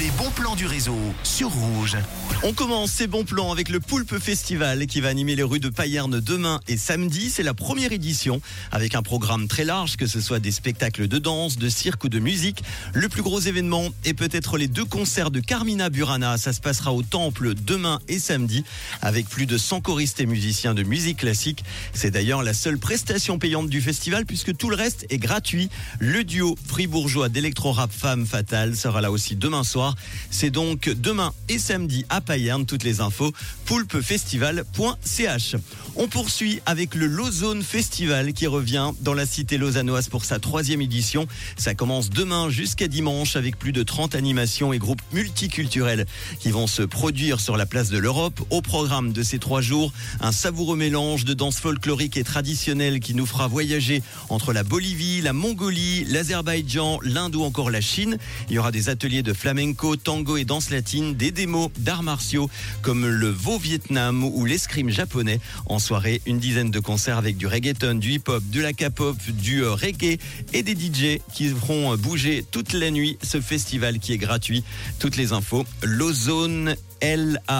Les bons plans du réseau sur Rouge. On commence ces bons plans avec le Poulpe Festival qui va animer les rues de Payerne demain et samedi. C'est la première édition avec un programme très large, que ce soit des spectacles de danse, de cirque ou de musique. Le plus gros événement est peut-être les deux concerts de Carmina Burana. Ça se passera au Temple demain et samedi avec plus de 100 choristes et musiciens de musique classique. C'est d'ailleurs la seule prestation payante du festival puisque tout le reste est gratuit. Le duo fribourgeois d'électro-rap Femme Fatale sera là aussi demain soir. C'est donc demain et samedi à Payerne. Toutes les infos poulpefestival.ch. On poursuit avec le Lausanne Festival qui revient dans la cité lausannoise pour sa troisième édition. Ça commence demain jusqu'à dimanche avec plus de 30 animations et groupes multiculturels qui vont se produire sur la place de l'Europe. Au programme de ces trois jours, un savoureux mélange de danse folklorique et traditionnelle qui nous fera voyager entre la Bolivie, la Mongolie, l'Azerbaïdjan, l'Inde ou encore la Chine. Il y aura des ateliers de flamenco, tango et danse latine, des démos d'arts martiaux comme le veau Vietnam ou l'escrime japonais. En soirée, une dizaine de concerts avec du reggaeton, du hip-hop, de la K-pop, du euh, reggae et des DJ qui feront bouger toute la nuit ce festival qui est gratuit. Toutes les infos, Lozone L-A-U-Z-O-N-E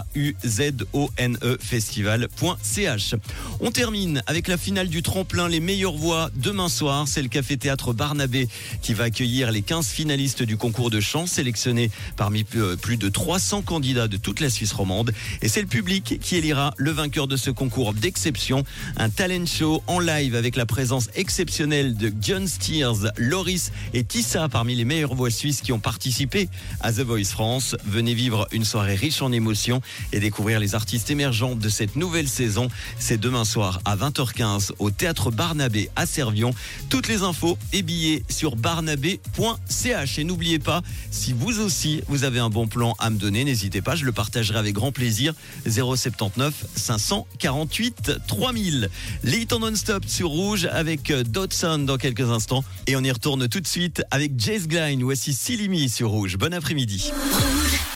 festival.ch. On termine avec la finale du tremplin Les meilleures voix demain soir. C'est le Café Théâtre Barnabé qui va accueillir les 15 finalistes du concours de chant sélectionnés parmi plus de 300 candidats de toute la Suisse romande. Et c'est le public qui élira le vainqueur de ce concours d'exception. Un talent show en live avec la présence exceptionnelle de John Steers, Loris et Tissa parmi les meilleures voix suisses qui ont participé à The Voice France. Venez vivre une soirée riche en émotion et découvrir les artistes émergents de cette nouvelle saison. C'est demain soir à 20h15 au Théâtre Barnabé à Servion. Toutes les infos et billets sur barnabé.ch. Et n'oubliez pas, si vous aussi vous avez un bon plan à me donner, n'hésitez pas, je le partagerai avec grand plaisir. 079 548 3000. Les non-stop sur Rouge avec Dodson dans quelques instants. Et on y retourne tout de suite avec Jace Gline. Voici Silimi sur Rouge. Bon après-midi.